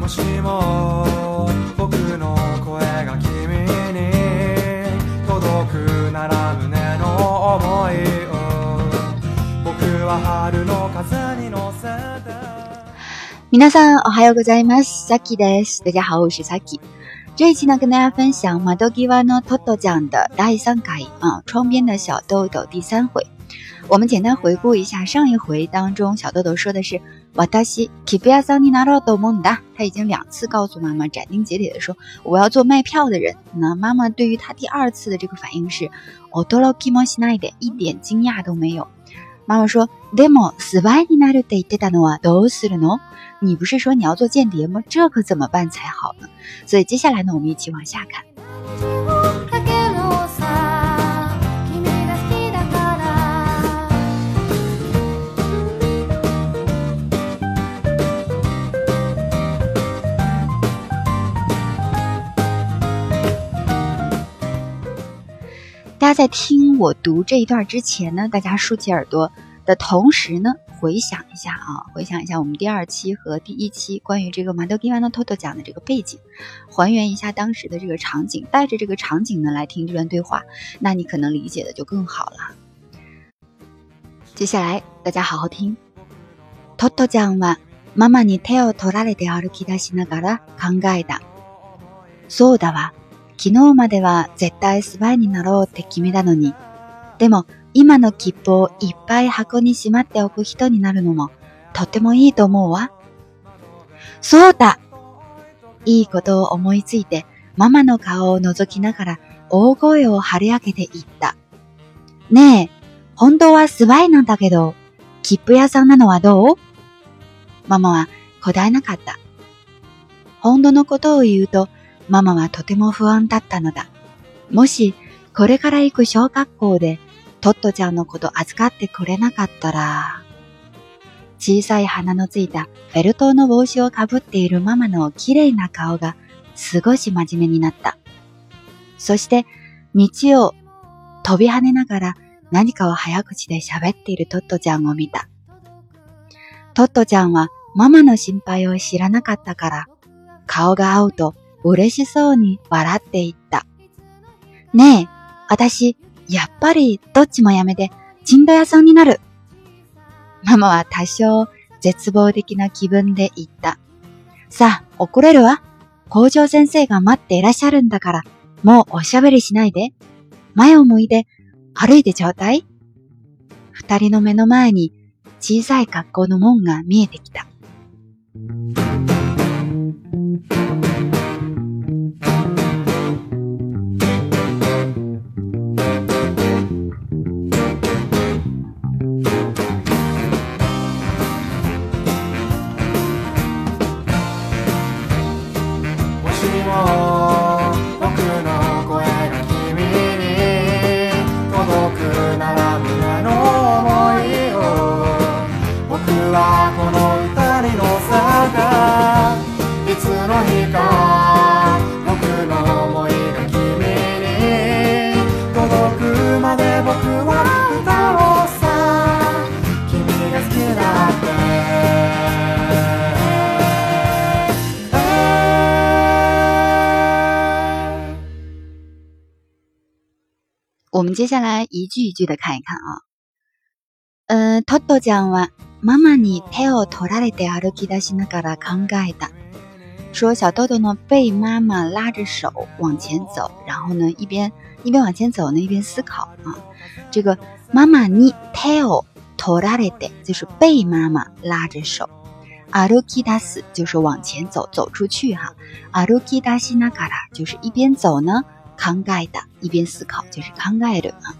もしも僕の声が君に届くなら胸の思いを僕は春の風に乗せて皆さんおはようございます。さきです。大家好，我是 Saki。这一期呢，跟大家分享马豆吉瓦诺托托讲的大三改啊，窗边的小豆豆第三回。我们简单回顾一下上一回当中，小豆豆说的是瓦达西 kibiya san ni naro do monda，他已经两次告诉妈妈斩钉截铁的说我要做卖票的人。那妈妈对于他第二次的这个反应是 odoroki mo shinai 一点惊讶都没有。妈妈说でもスパイになるって言ってたのはどうするの？你不是说你要做间谍吗？这可怎么办才好呢？所以接下来呢，我们一起往下看。 家在听我读这一段之前呢，大家竖起耳朵的同时呢，回想一下啊，回想一下我们第二期和第一期关于这个马德吉万诺托托讲的这个背景，还原一下当时的这个场景，带着这个场景呢来听这段对话，那你可能理解的就更好了。接下来大家好好听。トットちゃんはママに手を取られて歩き出しながら考えた。そうだわ。 昨日までは絶対スパイになろうって決めたのに、でも今の切符をいっぱい箱にしまっておく人になるのもとてもいいと思うわ。そうだいいことを思いついてママの顔を覗きながら大声を張り上げて言った。ねえ、本当はスワイなんだけど、切符屋さんなのはどうママは答えなかった。本当のことを言うとママはとても不安だったのだ。もし、これから行く小学校で、トットちゃんのこと預かってくれなかったら、小さい鼻のついたフェルトの帽子をかぶっているママの綺麗な顔が少し真面目になった。そして、道を飛び跳ねながら何かを早口で喋っているトットちゃんを見た。トットちゃんはママの心配を知らなかったから、顔が合うと嬉しそうに笑っていった。ねえ、私、やっぱりどっちもやめて、チンド屋さんになる。ママは多少絶望的な気分で言った。さあ、怒れるわ。工場先生が待っていらっしゃるんだから、もうおしゃべりしないで。前を向いて歩いてちょうだい。二人の目の前に小さい格好の門が見えてきた。我们接下来一句一句的看一看啊。呃、トットちゃんはママに手を取られて歩き出しながら考えた。说小豆豆呢被妈妈拉着手往前走，然后呢一边一边往前走呢一边思考啊。这个妈妈に手を取られて就是被妈妈拉着手，歩き出す就是往前走走出去哈。歩き出しながら就是一边走呢。 考え的，一边思考就是考え的啊。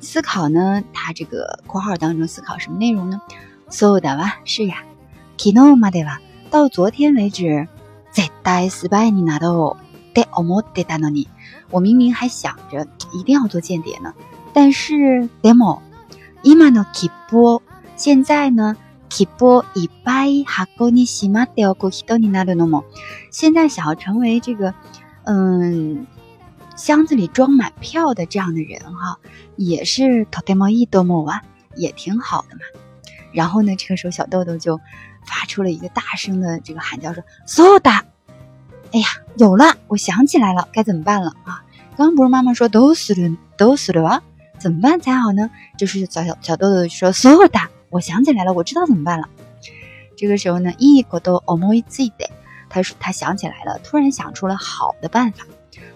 思考呢，它这个括号当中思考什么内容呢？そうだわ，是呀。昨日までは到昨天为止，絶対スパイになろうって思ってたのに，我明明还想着一定要做间谍呢。但是でも今の切符を现在呢，切符をいっぱい箱にしまっておく人になるのも，现在想要成为这个，嗯。 箱子里装满票的这样的人哈，也是とてもいいと思う啊，也挺好的嘛。然后呢，这个时候小豆豆就 发出了一个大声的这个喊叫，说“所有的”，哎呀，有了，我想起来了，该怎么办了啊？刚刚不是妈妈说都死了，都死了啊？怎么办才好呢？就是小小小豆豆说“所有的”，我想起来了，我知道怎么办了。这个时候呢，一个都思いついて，他说他想起来了，突然想出了好的办法。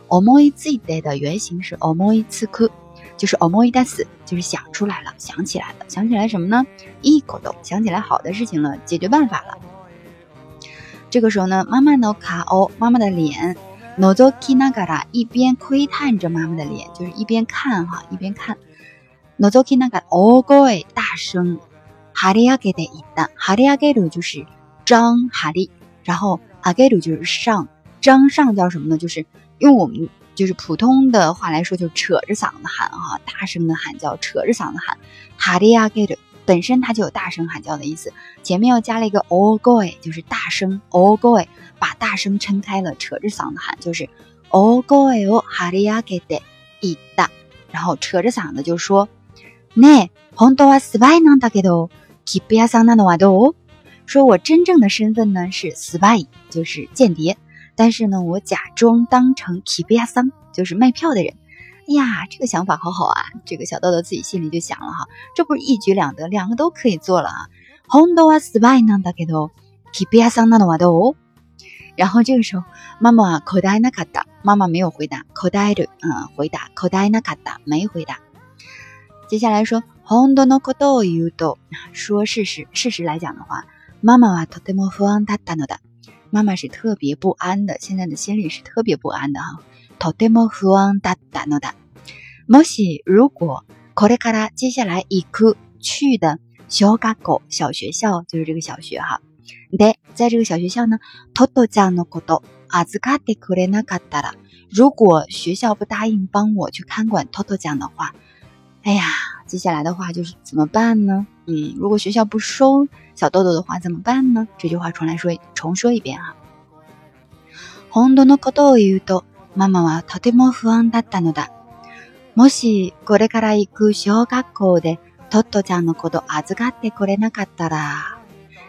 思いついて的原型是思いつく。就是思い出す，就是想出来了，想起来了，想起来什么呢？いいこと，想起来好的事情了，解决办法了。这个时候呢，妈妈の顔，妈妈的脸，のぞきながら，一边窥探着妈妈的脸，就是一边看哈，一边看。のぞきながら大声，大声。張り上げていった。張り上げる就是张哈利，然后上げる就是上，张上叫什么呢？就是 用我们。就是普通的话来说，就扯着嗓子喊哈，大声的喊叫，扯着嗓子喊。哈利亚给的本身它就有大声喊叫的意思，前面又加了一个 all go，就是大声 all go，把大声撑开了，扯着嗓子喊，就是 all go 哦，哈利亚给的一大，然后扯着嗓子就说，ね、本当はスパイなんだけど、キプヤさんなのはどう？说我真正的身份呢是 spy，就是间谍。 但是呢，我假装当成 k i b i a 桑，就是卖票的人。哎呀，这个想法好好啊！这个小豆豆自己心里就想了哈，这不是一举两得，两个都可以做了啊。Honda spy 呢？大概都 k i b i a 桑那的话都。然后这个时候，妈妈 kodai na kata，妈妈没有回答 kodai 的，嗯，回答 kodai na kata 没回答。接下来说 Honda no kodo yudo，说事实，事实来讲的话，妈妈はとても不安だったのだ。 妈妈是特别不安的，现在的心里是特别不安的哈。とても不安だったのだ。もし如果これから接下来行く去的小学校小学校就是这个小学哈。で在这个小学校呢，トトちゃんのこと預かってくれなかったら，如果学校不答应帮我去看管トトちゃん的话，哎呀， 接下来的话就是怎么办呢？嗯，如果学校不收。小豆豆的话怎么办呢？这句话重来说，重说一遍哈。本当のことを言うと、ママはとても不安だったのだ。もしこれから行く小学校でトットちゃんのこと預かってくれなかったら，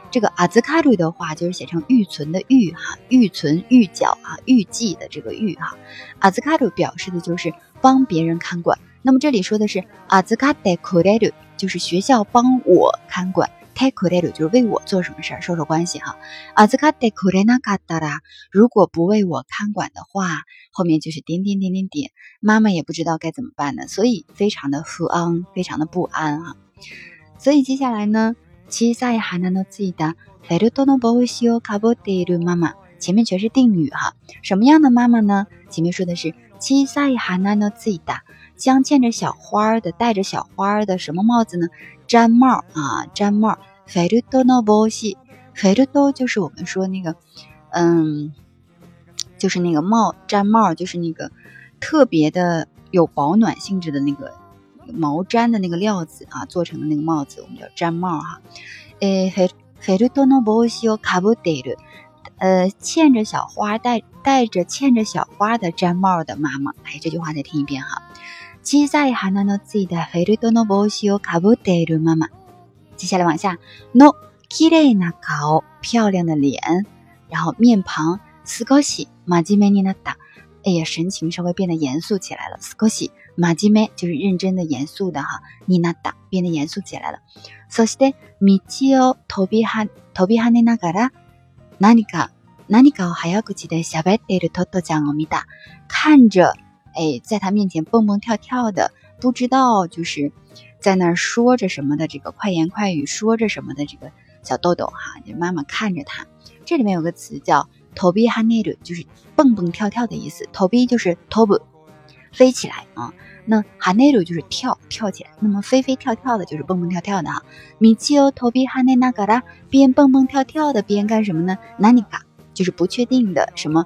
这个預かる的话就是写成预存的预哈，预存预缴啊，预计的这个预哈。預かる表示的就是帮别人看管。 那么这里说的是預かってくれる，就是学校帮我看管。太可怜了，就是为我做什么事儿，说说关系哈。啊，这个太可怜那嘎达啦，如果不为我看管的话，后面就是点点点点点，妈妈也不知道该怎么办呢，所以非常的不安，非常的不安啊。所以接下来呢，七歳花のついたフェルトの帽子をかぶっている妈妈，前面全是定语哈。什么样的妈妈呢？前面说的是七歳花のついた。 镶嵌着小花儿的，戴着小花儿的什么帽子呢？毡帽啊，毡帽。フェルトの帽子，フェルト就是我们说那个，嗯，就是那个帽毡帽，就是那个特别的有保暖性质的那个毛毡的那个料子啊做成的那个帽子，我们叫毡帽哈。诶，フェフェルトの帽子をかぶっている，呃，嵌着小花戴戴着嵌着小花的毡帽的妈妈。哎，这句话再听一遍哈。 小さい花のついたフェルトの帽子をかぶっているママ。接下来往下，no kiri na kao，漂亮的脸，然后面庞，skoshi majime ni nata，哎呀，神情稍微变得严肃起来了。skoshi majime 就是认真的、严肃的哈，ni nata 变得严肃起来了。そして道を飛びは飛び跳ねながら何か何かを早口で喋っているトトちゃんを見た，看着。 哎，在他面前蹦蹦跳跳的，不知道就是在那儿说着什么的，这个快言快语说着什么的这个小豆豆哈，就妈妈看着他。这里面有个词叫 t o b i h a n e l 就是蹦蹦跳跳的意思。t o b i 就是 tobu，飞起来啊。那 h a n e l 就是跳跳起来。那么飞飞跳跳的就是蹦蹦跳跳的哈。米奇哦 tobihane 那嘎达边蹦蹦跳跳的边干什么呢？nanika 就是不确定的什么。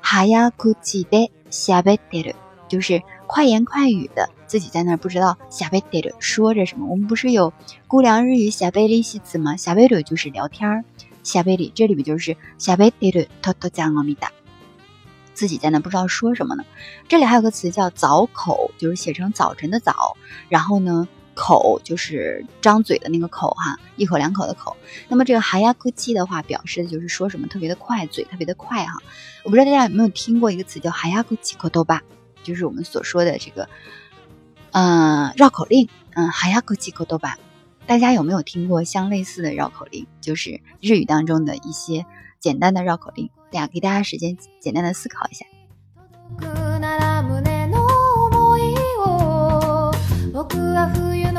哈呀，哭泣的瞎背对着，就是快言快语的，自己在那不知道瞎背对着说着什么。我们不是有估量日语瞎背练习词吗？瞎背对就是聊天儿，瞎背里这里边就是瞎背对着偷偷讲阿弥达，自己在那不知道说什么呢。这里还有个词叫早口，就是写成早晨的早，然后呢。口就是张嘴的那个口哈，一口两口的口。那么这个哈呀咕气的话，表示的就是说什么特别的快，嘴特别的快哈。我不知道大家有没有听过一个词叫哈呀咕气口多吧，就是我们所说的这个，嗯，绕口令，嗯，哈呀口气口多吧。大家有没有听过相类似的绕口令？就是日语当中的一些简单的绕口令。大家给大家时间，简单的思考一下。僕は冬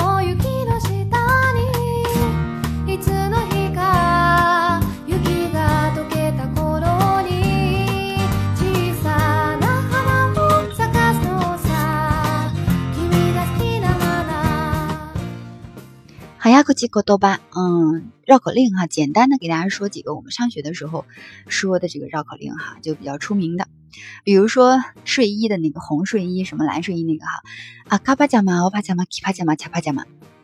几个多巴，嗯，绕口令哈，简单的给大家说几个我们上学的时候说的这个绕口令哈，就比较出名的，比如说睡衣的那个红睡衣，什么蓝睡衣那个哈，啊卡帕加马奥帕加马奇帕加马恰帕加马，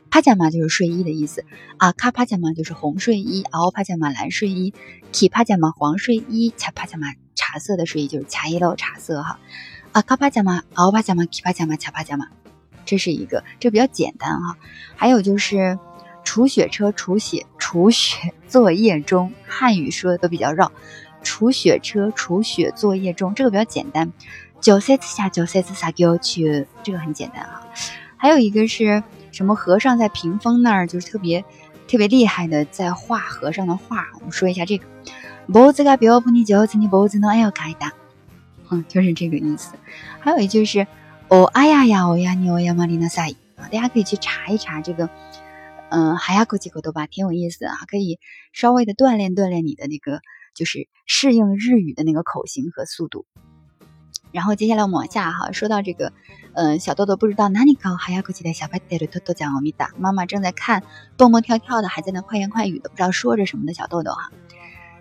帕加马就是睡衣的意思，啊卡帕加马就是红睡衣，奥帕加马蓝睡衣，奇帕加马黄睡衣，恰帕加马茶色的睡衣就是茶叶豆茶色哈，啊卡帕加马奥帕加马奇帕加马恰帕加马，这是一个，这比较简单哈，还有就是。除雪车除雪除雪作业中，汉语说的都比较绕。除雪车除雪作业中，这个比较简单。九塞子下九塞子撒丢去，这个很简单啊。还有一个是什么？和尚在屏风那儿，就是特别特别厉害的，在画和尚的画。我们说一下这个：脖子噶别不尼九子尼脖子呢？哎哟，开大！嗯，就是这个意思。还有一句是：哦，哎呀呀，哦呀你哦呀玛丽娜塞啊！大家可以去查一查这个。嗯，哈呀，咕叽咕嘟吧，挺有意思啊，可以稍微的锻炼锻炼你的那个，就是适应日语的那个口型和速度。然后接下来我们往下哈，说到这个，嗯，小豆豆不知道哪里搞哈呀，咕叽的小白兔，豆豆讲欧米达，妈妈正在看，蹦蹦跳跳的，还在那快言快语的，不知道说着什么的小豆豆哈。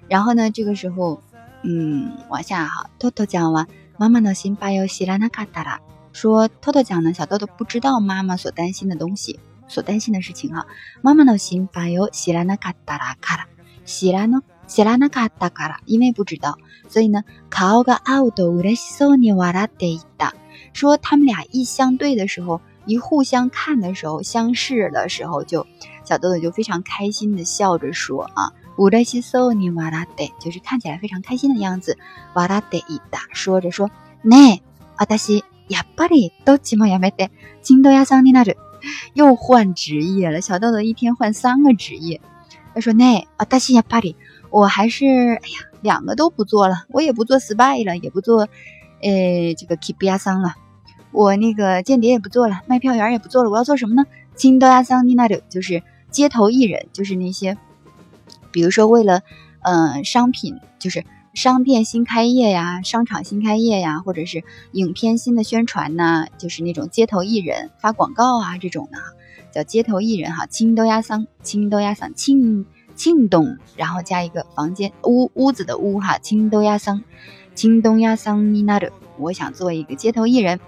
然后呢，这个时候，嗯，往下哈，豆豆讲完，妈妈呢，心巴哟西拉那嘎达啦，说偷偷讲呢，小豆豆不知道妈妈所担心的东西。所担心的事情哈，妈妈の心配を知らなかったから、知らの知らなかったから，因为不知道，所以呢，顔が合うと嬉しそうに笑っていた。说他们俩一相对的时候，一互相看的时候，相视的时候，就小豆豆就非常开心的笑着说啊，嬉しそうに笑って，就是看起来非常开心的样子。笑っていた，说着说，ね、私やっぱりどっちもやめて、チンド屋さんになる。 又换职业了，小豆豆一天换三个职业。他说：“那啊，大西呀，巴黎，我还是哎呀，两个都不做了，我也不做 spy 了，也不做，呃，这个 keep 亚桑了，我那个间谍也不做了，卖票员也不做了，我要做什么呢金豆亚桑，尼娜柳，就是街头艺人，就是那些，比如说为了，呃，商品，就是。”商店新开业呀，商场新开业呀，或者是影片新的宣传呐，就是那种街头艺人发广告啊这种的，哈，叫街头艺人哈，青豆鸭桑，青豆鸭桑，青青东，然后加一个房间屋屋子的屋哈，青豆鸭桑，青东鸭桑你纳的，我想做一个街头艺人，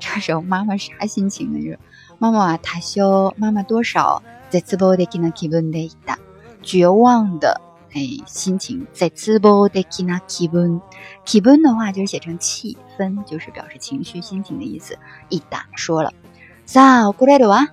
这时候妈妈啥心情呢？就是妈妈啊，太小，妈妈多少，在直播的给能基本的一大，绝望的。哎，心情在词包的 kina kibun，kibun 的话就是写成气氛，就是表示情绪、心情的意思。一打说了，萨过来的哇，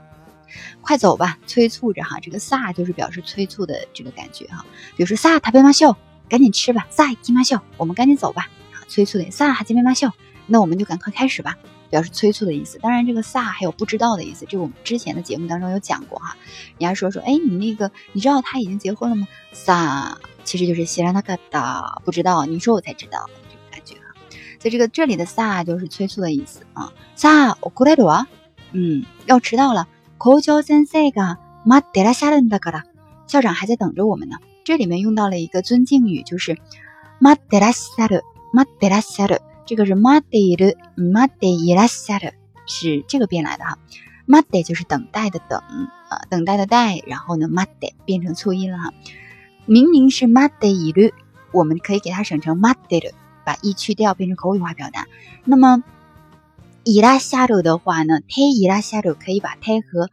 快走吧，催促着哈。这个萨就是表示催促的这个感觉哈。比如说，萨他贝马秀，赶紧吃吧；萨吉马秀，我们赶紧走吧，催促的。萨哈吉贝马秀，那我们就赶快开始吧。表示催促的意思，当然这个撒还有不知道的意思，这我们之前的节目当中有讲过哈。人家说说，哎，你那个你知道他已经结婚了吗？撒其实就是希拉那个的，不知道，你说我才知道这种感觉哈。所以这个这里的撒就是催促的意思啊。撒我过来了啊，嗯，要迟到了。校長先生が待ってらっしゃるんだから，校长还在等着我们呢。这里面用到了一个尊敬语，就是待 ってらっしゃる，待ってらっしゃる。这个是 mate 的 mate irasha 是这个变来的哈，mate 就是等待的等啊，等待的待，然后呢 mate 变成促音了哈，明明是 mate iru，我们可以给它省成 mate 把 e 去掉变成口语化表达。那么 irasha 的话呢，te irasha 可以把 te 和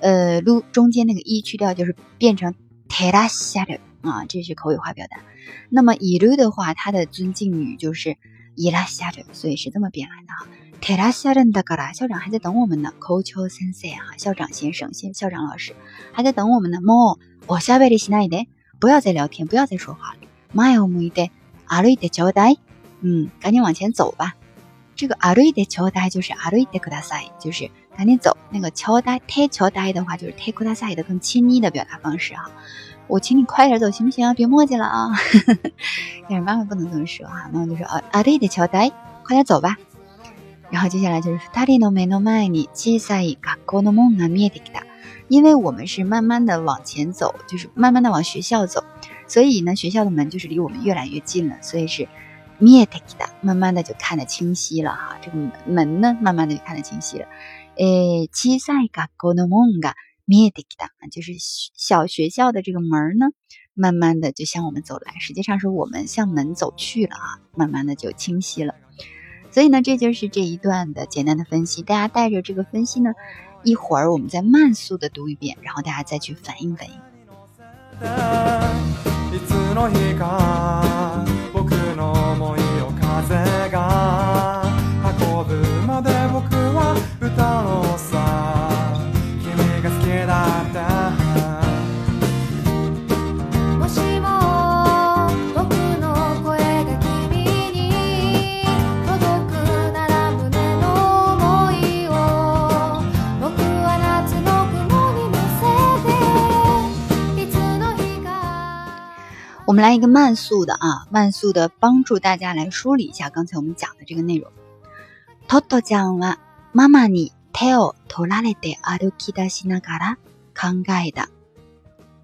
呃 lu 中間那个 e 去掉，就是变成 terasha 啊，这是口语化表达。那么 iru 的话，它的尊敬语就是。 伊拉夏着，所以是这么编来的哈。テラシャルンダガ校长还在等我们呢。校長先生哈，校长先生，先校长老师还在等我们呢。もうおしゃべりしないで，不要再聊天，不要再说话了。前を向いて歩いてちょうだい。嗯，赶紧往前走吧。这个歩いてちょうだい就是歩いてください，就是赶紧走。那个ちょうだい、てちょうだい的话就是てください的更亲昵的表达方式哈。 我请你快点走行不行？别磨叽了啊！但是妈妈不能这么说哈，妈妈就说啊，歩いてちょうだい，快点走吧。然后接下来就是二人の目の前に小さい学校の門が見えてきた。因为我们是慢慢的往前走，就是慢慢的往学校走，所以呢，学校的门就是离我们越来越近了，所以是見えてきた，慢慢的就看得清晰了哈。这个门呢，慢慢的就看得清晰了。诶，小さい学校の門が 見えてきた，就是小学校的这个门呢，慢慢的就向我们走来，实际上是我们向门走去了啊，慢慢的就清晰了。所以呢，这就是这一段的简单的分析。大家带着这个分析呢，一会儿我们再慢速的读一遍，然后大家再去反应反应。 我们来一个慢速的啊，慢速的帮助大家来梳理一下刚才我们讲的这个内容。トトちゃんはママに手を取られて歩き出しながら考えた。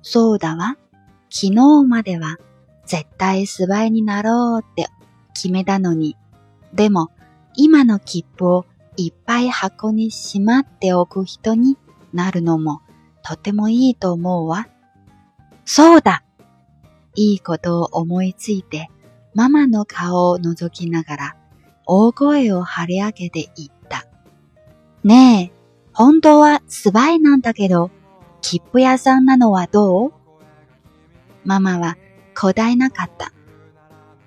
そうだわ。昨日までは絶対スバイになろうって決めたのに。でも今の切符をいっぱい箱にしまっておく人になるのもとてもいいと思うわ。そうだいいことを思いついて、ママの顔を覗きながら、大声を張り上げて言った。ねえ、本当はス早イなんだけど、切符屋さんなのはどうママは答えなかった。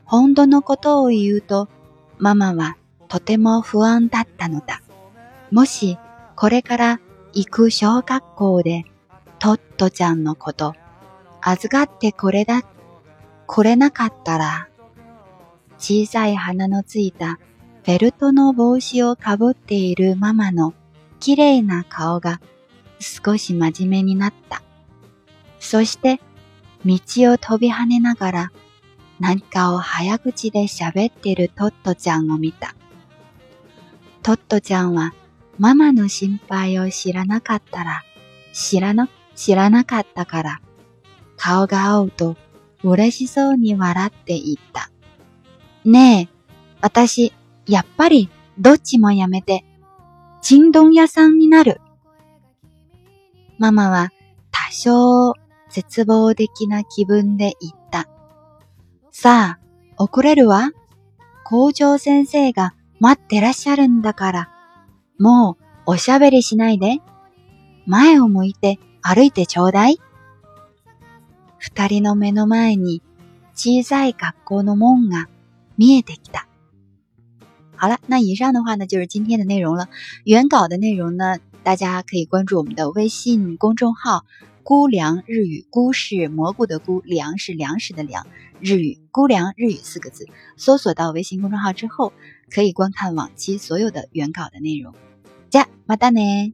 本当のことを言うと、ママはとても不安だったのだ。もし、これから行く小学校で、トットちゃんのこと、預かってこれだ来れなかったら、小さい鼻のついたフェルトの帽子をかぶっているママの綺麗な顔が少し真面目になった。そして道を飛び跳ねながら何かを早口で喋ってるトットちゃんを見た。トットちゃんはママの心配を知らなかったら、知らな、知らなかったから、顔が青と嬉しそうに笑って言った。ねえ、私、やっぱり、どっちもやめて、ちんどん屋さんになる。ママは、多少、絶望的な気分で言った。さあ、遅れるわ。校長先生が待ってらっしゃるんだから、もう、おしゃべりしないで。前を向いて歩いてちょうだい。二人の目の前に小さい学校の門が見えてきた。好了，那以上的话呢，就是今天的内容了。原稿的内容呢，大家可以关注我们的微信公众号“姑凉日语”。姑是蘑菇的菇，粮是粮食的粮。日语“姑凉日语”四个字，搜索到微信公众号之后，可以观看往期所有的原稿的内容。じゃ、またね。